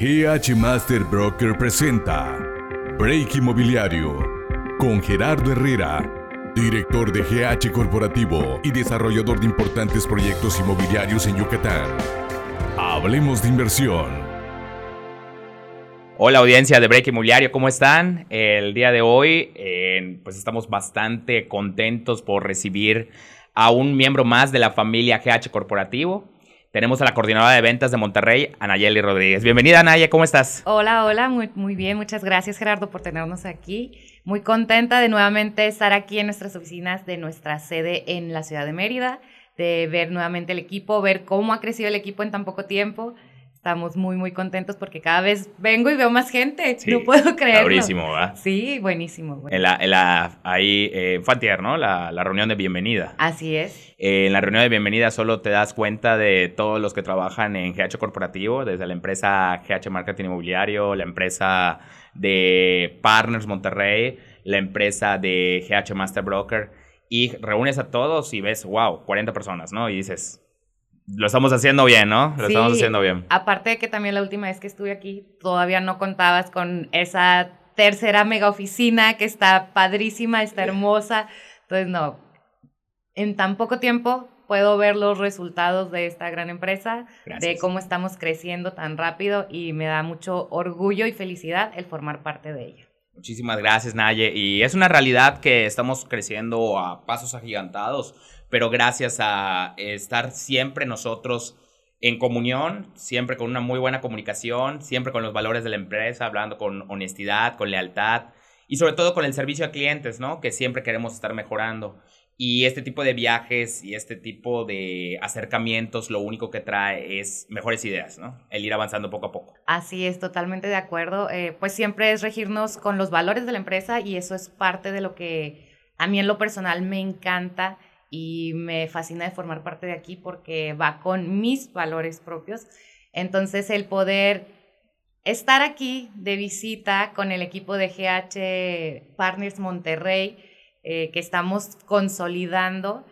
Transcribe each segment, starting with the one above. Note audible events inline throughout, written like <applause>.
GH Master Broker presenta Break Inmobiliario con Gerardo Herrera, director de GH Corporativo y desarrollador de importantes proyectos inmobiliarios en Yucatán. Hablemos de inversión. Hola audiencia de Break Inmobiliario, ¿cómo están? El día de hoy pues estamos bastante contentos por recibir a un miembro más de la familia GH Corporativo. Tenemos a la coordinadora de ventas de Monterrey, Anayeli Rodríguez. Bienvenida, Anaya, ¿cómo estás? Hola, hola, muy, muy bien. Muchas gracias, Gerardo, por tenernos aquí. Muy contenta de nuevamente estar aquí en nuestras oficinas de nuestra sede en la ciudad de Mérida, de ver nuevamente el equipo, ver cómo ha crecido el equipo en tan poco tiempo estamos muy, muy contentos porque cada vez vengo y veo más gente. no puedo creerlo. Buenísimo, ¿verdad? Sí, buenísimo. En la, en la, ahí, eh, Fantier, ¿no? La, la, reunión de bienvenida. Así es. Eh, en la reunión de bienvenida solo te das cuenta de todos los que trabajan en GH Corporativo, desde la empresa GH Marketing Inmobiliario, la empresa de Partners Monterrey, la empresa de GH Master Broker, y reúnes a todos y ves, wow, 40 personas, ¿no? Y dices, lo estamos haciendo bien, ¿no? Lo estamos haciendo bien. Aparte de que también la última vez que estuve aquí, todavía no contabas con esa tercera mega oficina que está padrísima, está hermosa. Entonces, no, en tan poco tiempo puedo ver los resultados de esta gran empresa, de cómo estamos creciendo tan rápido y me da mucho orgullo y felicidad el formar parte de ella. Muchísimas gracias, Naye. Y es una realidad que estamos creciendo a pasos agigantados pero gracias a estar siempre nosotros en comunión, siempre con una muy buena comunicación, siempre con los valores de la empresa, hablando con honestidad, con lealtad y sobre todo con el servicio a clientes, ¿no? Que siempre queremos estar mejorando. Y este tipo de viajes y este tipo de acercamientos lo único que trae es mejores ideas, ¿no? El ir avanzando poco a poco. Así es, totalmente de acuerdo. Eh, pues siempre es regirnos con los valores de la empresa y eso es parte de lo que a mí en lo personal me encanta y me fascina de formar parte de aquí porque va con mis valores propios. Entonces el poder estar aquí de visita con el equipo de GH Partners Monterrey, eh, que estamos consolidando,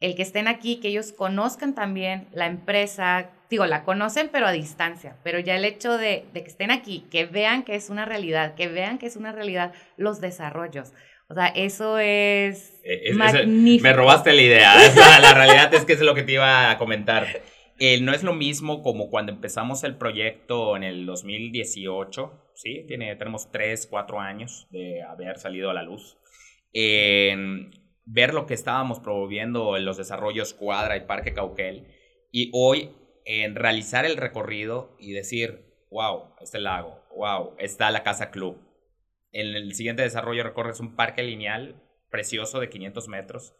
el que estén aquí, que ellos conozcan también la empresa, digo, la conocen pero a distancia, pero ya el hecho de, de que estén aquí, que vean que es una realidad, que vean que es una realidad los desarrollos o sea, eso es, eh, magnífico. me robaste la idea. <laughs> la realidad es que es lo que te iba a comentar. no es lo mismo como cuando empezamos el proyecto en el 2018, ¿sí? Tiene, tenemos 3, 4 años de haber salido a la luz. ver lo que estábamos promoviendo en los desarrollos Cuadra y Parque Cauquel y hoy en realizar el recorrido y decir, wow, está el lago, wow, está la Casa Club, en el siguiente desarrollo recorres un parque lineal precioso de 500 metros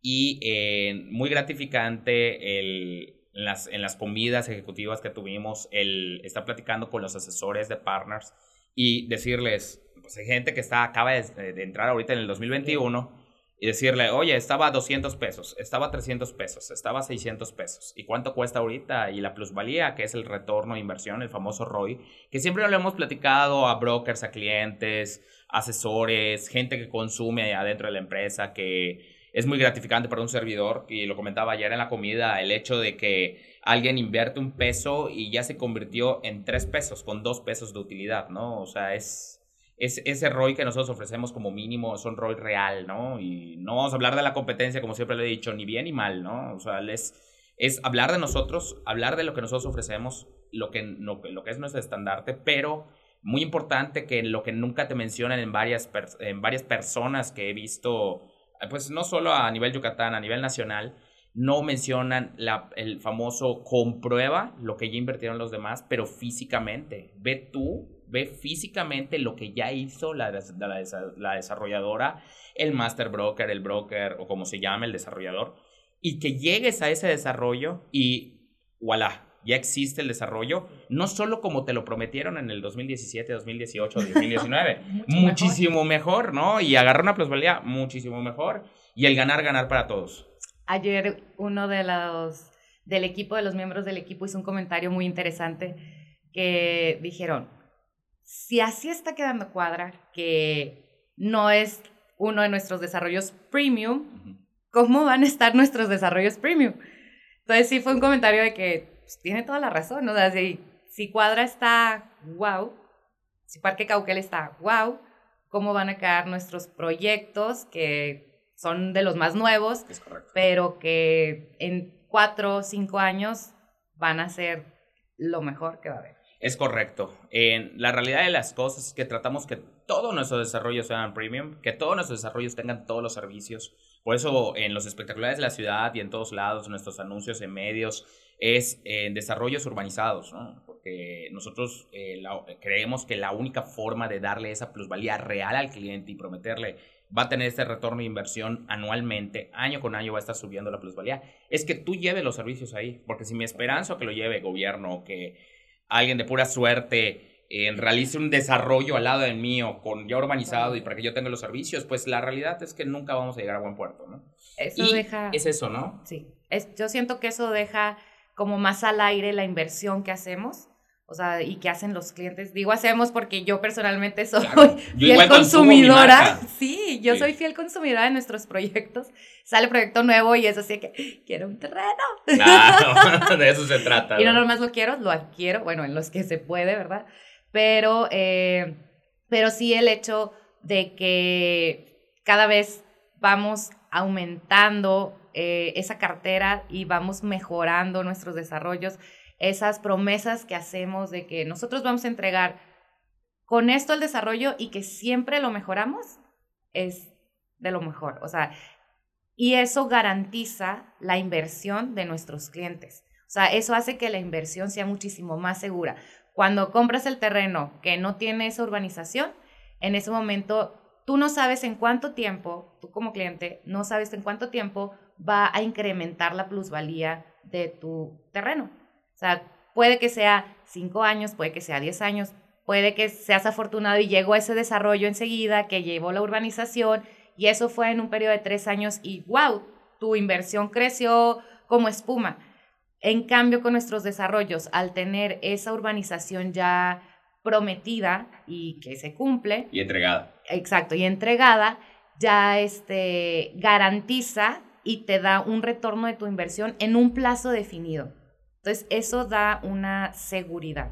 y eh, muy gratificante el, en, las, en las comidas ejecutivas que tuvimos, el estar platicando con los asesores de partners y decirles, pues hay gente que está, acaba de, de entrar ahorita en el 2021 y decirle, oye, estaba a 200 pesos, estaba a 300 pesos, estaba a 600 pesos. ¿Y cuánto cuesta ahorita? Y la plusvalía, que es el retorno de inversión, el famoso ROI, que siempre lo hemos platicado a brokers, a clientes, asesores, gente que consume adentro de la empresa, que es muy gratificante para un servidor. Y lo comentaba ayer en la comida, el hecho de que alguien invierte un peso y ya se convirtió en tres pesos, con dos pesos de utilidad, ¿no? O sea, es es, ese ROI que nosotros ofrecemos como mínimo es un ROI real, ¿no? Y no vamos a hablar de la competencia, como siempre le he dicho, ni bien ni mal, ¿no? O sea, es, es hablar de nosotros, hablar de lo que nosotros ofrecemos, lo que, lo, lo que es nuestro estandarte, pero muy importante que lo que nunca te mencionan en varias, en varias personas que he visto, pues no solo a nivel Yucatán, a nivel nacional, no mencionan la, el famoso comprueba lo que ya invirtieron los demás, pero físicamente. Ve tú ve físicamente lo que ya hizo la, la, desarrolladora, el master broker, el broker o como se llame el desarrollador, y que llegues a ese desarrollo y voilà, ya existe el desarrollo, no solo como te lo prometieron en el 2017, 2018, 2019, muchísimo mejor. ¿no? Y agarrar una plusvalía muchísimo mejor y el ganar, ganar para todos. Ayer uno de los del equipo, de los miembros del equipo, hizo un comentario muy interesante que dijeron, si así está quedando cuadra, que no es uno de nuestros desarrollos premium, ¿cómo van a estar nuestros desarrollos premium? Entonces sí fue un comentario de que pues, tiene toda la razón, ¿no? O sea, si Cuadra está wow, si Parque Cauquel está wow, ¿cómo van a quedar nuestros proyectos que son de los más nuevos, pero que en cuatro o cinco años van a ser lo mejor que va a haber? Es correcto. En la realidad de las cosas es que tratamos que todos nuestros desarrollos sean premium, que todos nuestros desarrollos tengan todos los servicios. Por eso en los espectaculares de la ciudad y en todos lados, nuestros anuncios en medios es en desarrollos urbanizados, ¿no? Porque nosotros eh, creemos que la única forma de darle esa plusvalía real al cliente y prometerle va a tener este retorno de inversión anualmente, año con año va a estar subiendo la plusvalía, es que tú lleves los servicios ahí. Porque si mi esperanza que lo lleve gobierno que alguien de pura suerte eh, realice un desarrollo al lado del mío, con ya urbanizado y para que yo tenga los servicios, pues la realidad es que nunca vamos a llegar a buen puerto, ¿no? Eso deja... Es eso, ¿no? Sí, es, yo siento que eso deja como más al aire la inversión que hacemos. O sea, y que hacen los clientes. Digo hacemos porque yo personalmente soy <laughs> fiel consumidora. <laughs> Sí, yo soy fiel consumidora de nuestros proyectos. Sale proyecto nuevo y es así que quiero un terreno. Claro, <laughs> de eso se trata. y no nomás lo quiero, lo adquiero, bueno, en los que se puede, ¿verdad? Pero, eh, pero sí el hecho de que cada vez vamos aumentando eh, esa cartera y vamos mejorando nuestros desarrollos esas promesas que hacemos de que nosotros vamos a entregar con esto el desarrollo y que siempre lo mejoramos, es de lo mejor. O sea, y eso garantiza la inversión de nuestros clientes. O sea, eso hace que la inversión sea muchísimo más segura. Cuando compras el terreno que no tiene esa urbanización, en ese momento tú no sabes en cuánto tiempo, tú como cliente, no sabes en cuánto tiempo va a incrementar la plusvalía de tu terreno. O sea, puede que sea cinco años, puede que sea diez años, puede que seas afortunado y llegó ese desarrollo enseguida, que llevó la urbanización y eso fue en un periodo de tres años y wow, tu inversión creció como espuma. En cambio, con nuestros desarrollos, al tener esa urbanización ya prometida y que se cumple. Y entregada. Exacto, y entregada, ya este, garantiza y te da un retorno de tu inversión en un plazo definido. Entonces, eso da una seguridad.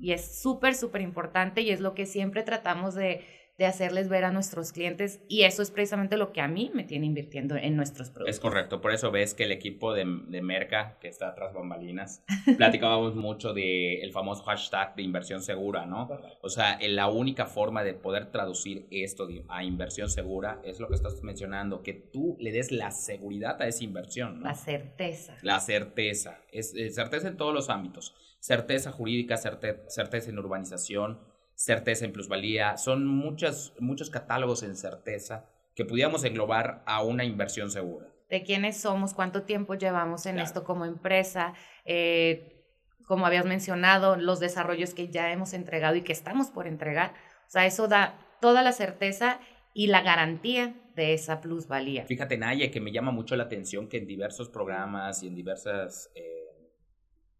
Y es súper, súper importante y es lo que siempre tratamos de, de hacerles ver a nuestros clientes y eso es precisamente lo que a mí me tiene invirtiendo en nuestros productos. Es correcto, por eso ves que el equipo de, de Merca, que está tras bambalinas, platicábamos <laughs> mucho del el famoso hashtag de inversión segura, ¿no? O sea, la única forma de poder traducir esto a inversión segura es lo que estás mencionando, que tú le des la seguridad a esa inversión, ¿no? La certeza. La certeza, es, certeza en todos los ámbitos, certeza jurídica, certeza en urbanización, certeza en plusvalía, son muchos, muchos catálogos en certeza que pudiéramos englobar a una inversión segura. De quiénes somos, cuánto tiempo llevamos en esto como empresa, eh, como habías mencionado, los desarrollos que ya hemos entregado y que estamos por entregar. O sea, eso da toda la certeza y la garantía de esa plusvalía. Fíjate, Naya, que me llama mucho la atención que en diversos programas y en diversos eh,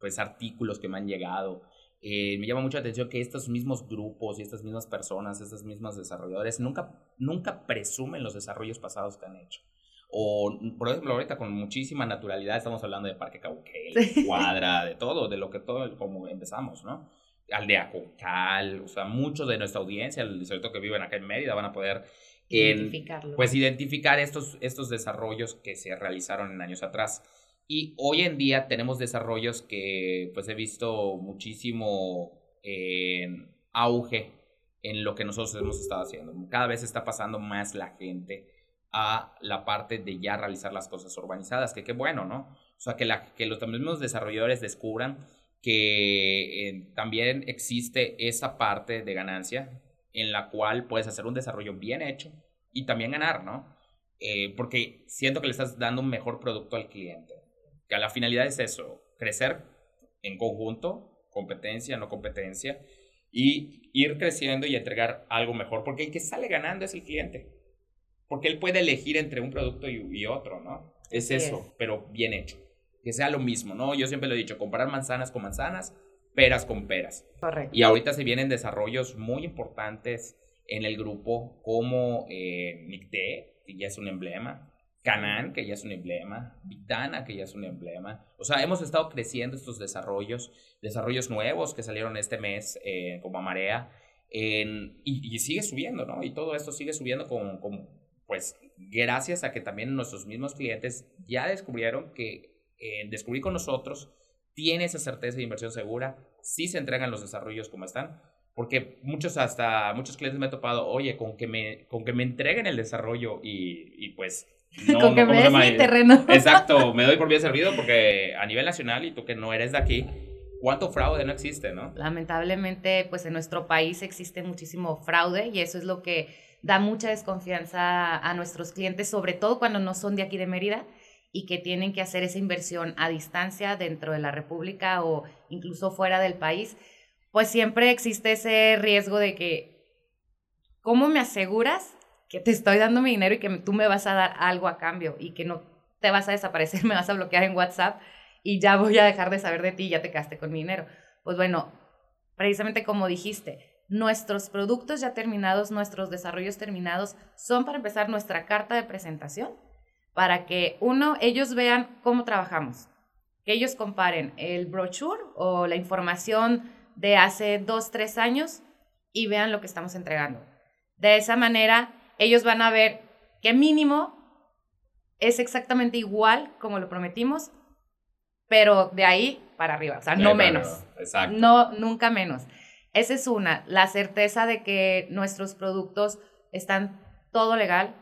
pues, artículos que me han llegado, eh, me llama mucho la atención que estos mismos grupos y estas mismas personas, estos mismos desarrolladores, nunca, nunca presumen los desarrollos pasados que han hecho. O, por ejemplo, ahorita con muchísima naturalidad estamos hablando de Parque Cauquel, Cuadra, de todo, de lo que todo, como empezamos, ¿no? Aldea Concal, o sea, muchos de nuestra audiencia, sobre todo que viven acá en Mérida, van a poder pues identificar estos, estos desarrollos que se realizaron en años atrás. Y hoy en día tenemos desarrollos que pues he visto muchísimo auge en lo que nosotros hemos estado haciendo. Cada vez está pasando más la gente a la parte de ya realizar las cosas urbanizadas, que qué bueno, ¿no? O sea, que los mismos desarrolladores descubran que eh, también existe esa parte de ganancia en la cual puedes hacer un desarrollo bien hecho y también ganar, ¿no? Eh, porque siento que le estás dando un mejor producto al cliente que la finalidad es eso, crecer en conjunto, competencia, no competencia, y ir creciendo y entregar algo mejor, porque el que sale ganando es el cliente, porque él puede elegir entre un producto y, otro, ¿no? Es eso, pero bien hecho, que sea lo mismo, ¿no? Yo siempre lo he dicho, comparar manzanas con manzanas, peras con peras. Correcto. Y ahorita se vienen desarrollos muy importantes en el grupo como eh, que ya es un emblema, Canaan, que ya es un emblema, Vitana, que ya es un emblema. O sea, hemos estado creciendo estos desarrollos, desarrollos nuevos que salieron este mes eh, como a marea, y, sigue subiendo, ¿no? Y todo esto sigue subiendo con, pues, gracias a que también nuestros mismos clientes ya descubrieron que en descubrir con nosotros tiene esa certeza de inversión segura, sí se entregan los desarrollos como están, porque muchos hasta muchos clientes me he topado, oye, con que me, con que me entreguen el desarrollo y, y pues con que me des mi terreno. <laughs> Exacto, me doy por bien servido porque a nivel nacional y tú que no eres de aquí, ¿cuánto fraude no existe, no? Lamentablemente, pues en nuestro país existe muchísimo fraude y eso es lo que da mucha desconfianza a nuestros clientes, sobre todo cuando no son de aquí de Mérida y que tienen que hacer esa inversión a distancia dentro de la República o incluso fuera del país, pues siempre existe ese riesgo de que, ¿cómo me aseguras que te estoy dando mi dinero y que tú me vas a dar algo a cambio y que no te vas a desaparecer, <laughs> me vas a bloquear en WhatsApp y ya voy a dejar de saber de ti y ya te quedaste con mi dinero. Pues bueno, precisamente como dijiste, nuestros productos ya terminados, nuestros desarrollos terminados son para empezar nuestra carta de presentación, para que uno, ellos vean cómo trabajamos, que ellos comparen el brochure o la información de hace dos, tres años y vean lo que estamos entregando. De esa manera, ellos van a ver que mínimo es exactamente igual como lo prometimos, pero de ahí para arriba, o sea, no menos. Exacto. No, nunca menos. Esa es una, la certeza de que nuestros productos están todo legal,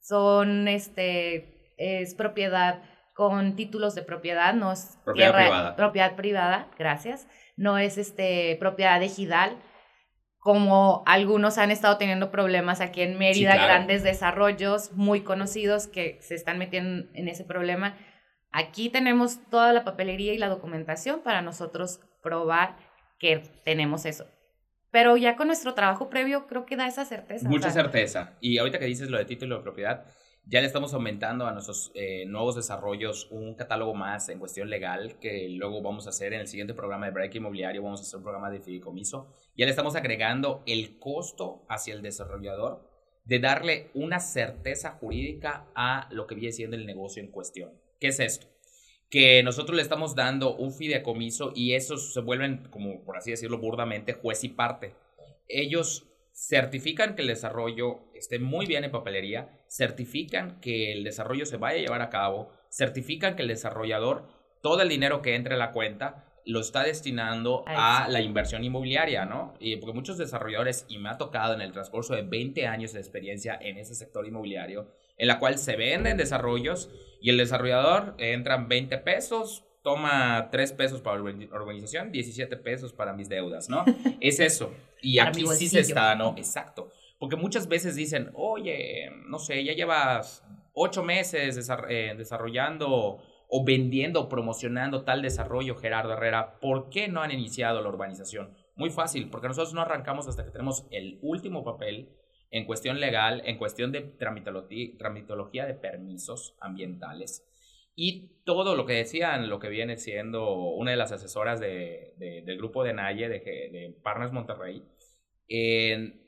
son, este, es propiedad con títulos de propiedad, no es propiedad privada. Propiedad privada, gracias. No es este, propiedad ejidal, como algunos han estado teniendo problemas aquí en Mérida, grandes desarrollos muy conocidos que se están metiendo en ese problema. Aquí tenemos toda la papelería y la documentación para nosotros probar que tenemos eso. Pero ya con nuestro trabajo previo creo que da esa certeza. Mucha certeza. Y ahorita que dices lo de título de propiedad, ya le estamos aumentando a nuestros eh, nuevos desarrollos un catálogo más en cuestión legal que luego vamos a hacer en el siguiente programa de Break Inmobiliario, vamos a hacer un programa de fideicomiso. Ya le estamos agregando el costo hacia el desarrollador de darle una certeza jurídica a lo que viene siendo el negocio en cuestión. ¿Qué es esto? Que nosotros le estamos dando un fideicomiso y esos se vuelven, como por así decirlo burdamente, juez y parte. Ellos certifican que el desarrollo esté muy bien en papelería, certifican que el desarrollo se vaya a llevar a cabo, certifican que el desarrollador, todo el dinero que entre a la cuenta, lo está destinando a la inversión inmobiliaria, ¿no? Y porque muchos desarrolladores, y me ha tocado en el transcurso de 20 años de experiencia en ese sector inmobiliario, en la cual se venden desarrollos y el desarrollador entran 20 pesos, toma 3 pesos para la organización, 17 pesos para mis deudas, ¿no? <laughs> Es eso. Y aquí sí se está, ¿no? Exacto. Porque muchas veces dicen, oye, no sé, ya llevas 8 meses eh, desarrollando o vendiendo, promocionando tal desarrollo, Gerardo Herrera, ¿por qué no han iniciado la urbanización? Muy fácil, porque nosotros no arrancamos hasta que tenemos el último papel en cuestión legal, en cuestión de tramitología de permisos ambientales y todo lo que decían, lo que viene siendo una de las asesoras de, del grupo de Naye, de, de Parnas Monterrey,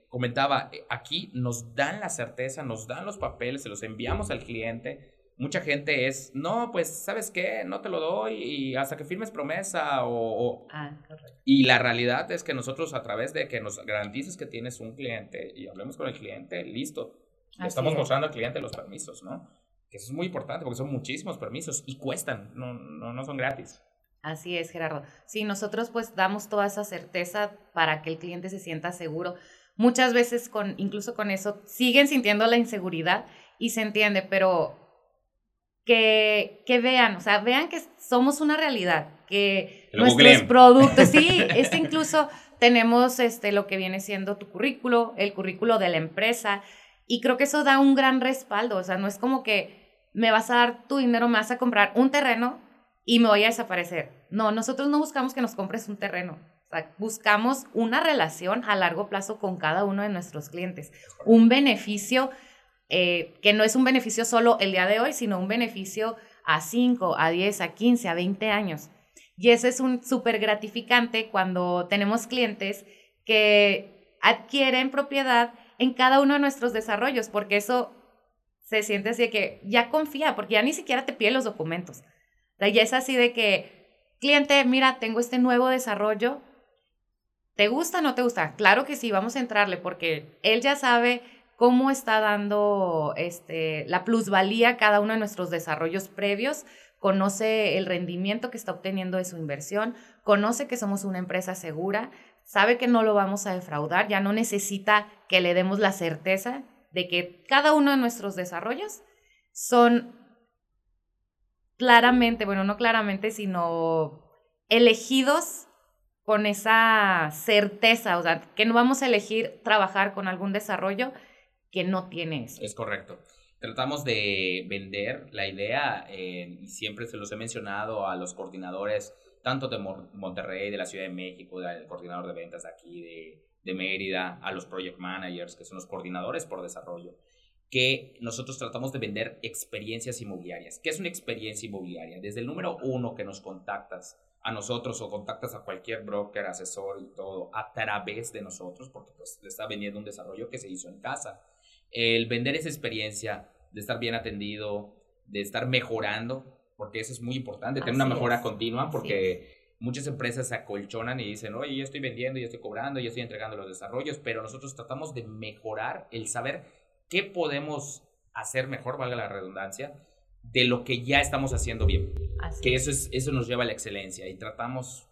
comentaba, aquí nos dan la certeza, nos dan los papeles, se los enviamos al cliente. Mucha gente es, no, pues, ¿sabes qué? No te lo doy y hasta que firmes promesa o... Ah, y la realidad es que nosotros a través de que nos garantices que tienes un cliente y hablemos con el cliente, listo. Le estamos mostrando al cliente los permisos, ¿no? Que eso es muy importante porque son muchísimos permisos y cuestan, no, no, no son gratis. Así es, Gerardo. Sí, nosotros pues damos toda esa certeza para que el cliente se sienta seguro. Muchas veces con, incluso con eso, siguen sintiendo la inseguridad y se entiende, pero que, que vean, o sea, vean que somos una realidad, que nuestros productos, sí, este incluso tenemos este, lo que viene siendo tu currículo, el currículo de la empresa, y creo que eso da un gran respaldo, o sea, no es como que me vas a dar tu dinero, me vas a comprar un terreno y me voy a desaparecer. No, nosotros no buscamos que nos compres un terreno. buscamos una relación a largo plazo con cada uno de nuestros clientes. Un beneficio eh, que no es un beneficio solo el día de hoy, sino un beneficio a 5, a 10, a 15, a 20 años. Y eso es un súper gratificante cuando tenemos clientes que adquieren propiedad en cada uno de nuestros desarrollos, porque eso se siente así de que ya confía, porque ya ni siquiera te pide los documentos. O ya es así de que, cliente, mira, tengo este nuevo desarrollo, ¿te gusta o no te gusta? Claro que sí, vamos a entrarle, porque él ya sabe cómo está dando este, la plusvalía cada uno de nuestros desarrollos previos, conoce el rendimiento que está obteniendo de su inversión, conoce que somos una empresa segura, sabe que no lo vamos a defraudar, ya no necesita que le demos la certeza de que cada uno de nuestros desarrollos son claramente, bueno, no claramente, sino elegidos con esa certeza, o sea, que no vamos a elegir trabajar con algún desarrollo que no tiene eso. Es correcto. Tratamos de vender la idea, eh, y siempre se los he mencionado a los coordinadores, tanto de Monterrey, de la Ciudad de México, del coordinador de ventas aquí, de, de Mérida, a los project managers, que son los coordinadores por desarrollo, que nosotros tratamos de vender experiencias inmobiliarias. ¿Qué es una experiencia inmobiliaria? Desde el número uno que nos contactas a nosotros o contactas a cualquier broker, asesor y todo a través de nosotros, porque pues le está vendiendo un desarrollo que se hizo en casa. El vender esa experiencia de estar bien atendido, de estar mejorando, porque eso es muy importante, tener una mejora continua, porque muchas empresas se acolchonan y dicen, oye, yo estoy vendiendo, yo estoy cobrando, yo estoy entregando los desarrollos, pero nosotros tratamos de mejorar el saber qué podemos hacer mejor, valga la redundancia, de lo que ya estamos haciendo bien. que eso, es, eso nos lleva a la excelencia y tratamos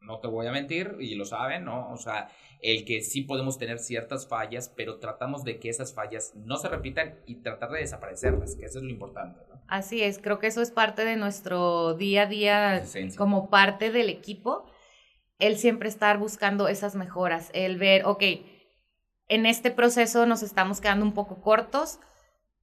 no te voy a mentir, y lo saben, ¿no? O sea, el que sí podemos tener ciertas fallas, pero tratamos de que esas fallas no se repitan y tratar de desaparecerlas, que eso es lo importante. Así es, creo que eso es parte de nuestro día a día como parte del equipo, el siempre estar buscando esas mejoras, el ver, ok, en este proceso nos estamos quedando un poco cortos,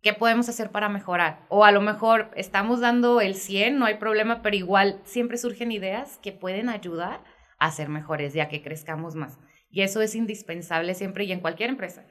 ¿qué podemos hacer para mejorar? O a lo mejor estamos dando el 100, no hay problema, pero igual siempre surgen ideas que pueden ayudar a ser mejores, ya que crezcamos más. Y eso es indispensable siempre y en cualquier empresa.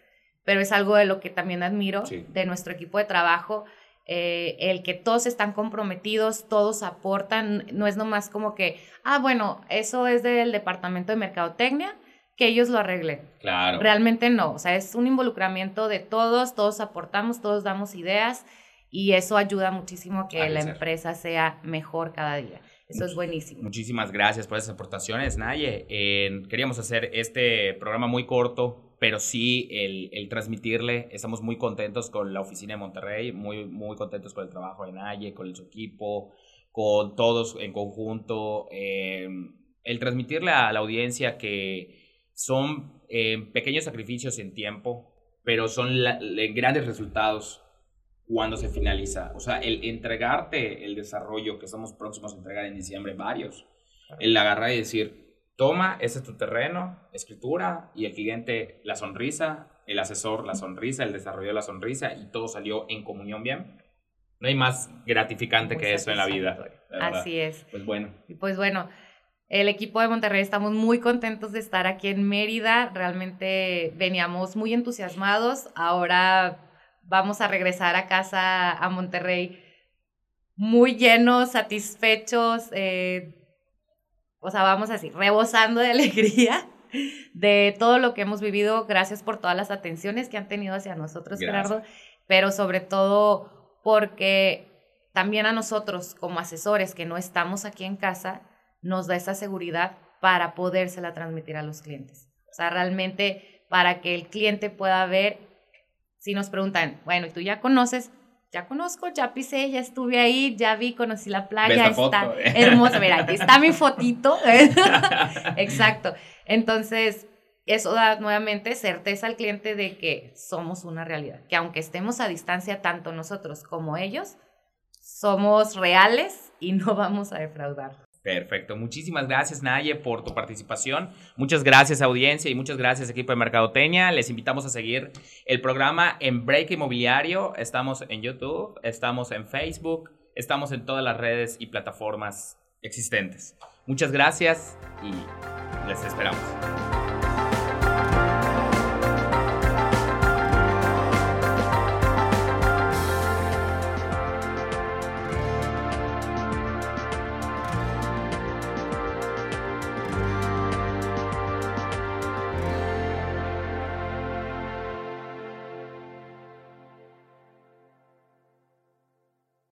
Pero es algo de lo que también admiro de nuestro equipo de trabajo, eh, el que todos están comprometidos, todos aportan, no es nomás como que, ah, bueno, eso es del departamento de mercadotecnia, que ellos lo arreglen. Claro. Realmente no, o sea, es un involucramiento de todos, todos aportamos, todos damos ideas y eso ayuda muchísimo a que la empresa sea mejor cada día. Eso es buenísimo. Muchísimas gracias por esas aportaciones, Naye. queríamos hacer este programa muy corto, pero sí el, el, transmitirle. Estamos muy contentos con la oficina de Monterrey, muy, muy contentos con el trabajo de Naye, con su equipo, con todos en conjunto. Eh, el transmitirle a la audiencia que son eh, pequeños sacrificios en tiempo, pero son grandes resultados cuando se finaliza. O sea, el entregarte el desarrollo que estamos próximos a entregar en diciembre, varios, el agarrar y decir, toma, ese es tu terreno, escritura, y el cliente la sonrisa, el asesor la sonrisa, el desarrollo la sonrisa, y todo salió en comunión bien. No hay más gratificante que eso en la vida. Así es. Pues bueno. Pues bueno, el equipo de Monterrey estamos muy contentos de estar aquí en Mérida. Realmente veníamos muy entusiasmados. Ahora vamos a regresar a casa a Monterrey muy llenos, satisfechos. Eh, o sea, vamos así, rebosando de <laughs> alegría de todo lo que hemos vivido. Gracias por todas las atenciones que han tenido hacia nosotros, Gerardo. Pero sobre todo porque también a nosotros como asesores que no estamos aquí en casa, nos da esa seguridad para podérsela transmitir a los clientes. O sea, realmente para que el cliente pueda ver, si nos preguntan, bueno, ¿y tú ya conoces? Ya conozco, ya pisé, ya estuve ahí, ya vi, conocí la playa, está <laughs> hermosa. Mira, aquí está mi fotito. <laughs> Exacto. Entonces, eso da nuevamente certeza al cliente de que somos una realidad, que aunque estemos a distancia tanto nosotros como ellos, somos reales y no vamos a defraudar. Perfecto. Muchísimas gracias, Naye, por tu participación. Muchas gracias, audiencia, y muchas gracias, equipo de Mercadoteña. Les invitamos a seguir el programa en Break Inmobiliario. Estamos en YouTube, estamos en Facebook, estamos en todas las redes y plataformas existentes. Muchas gracias y les esperamos.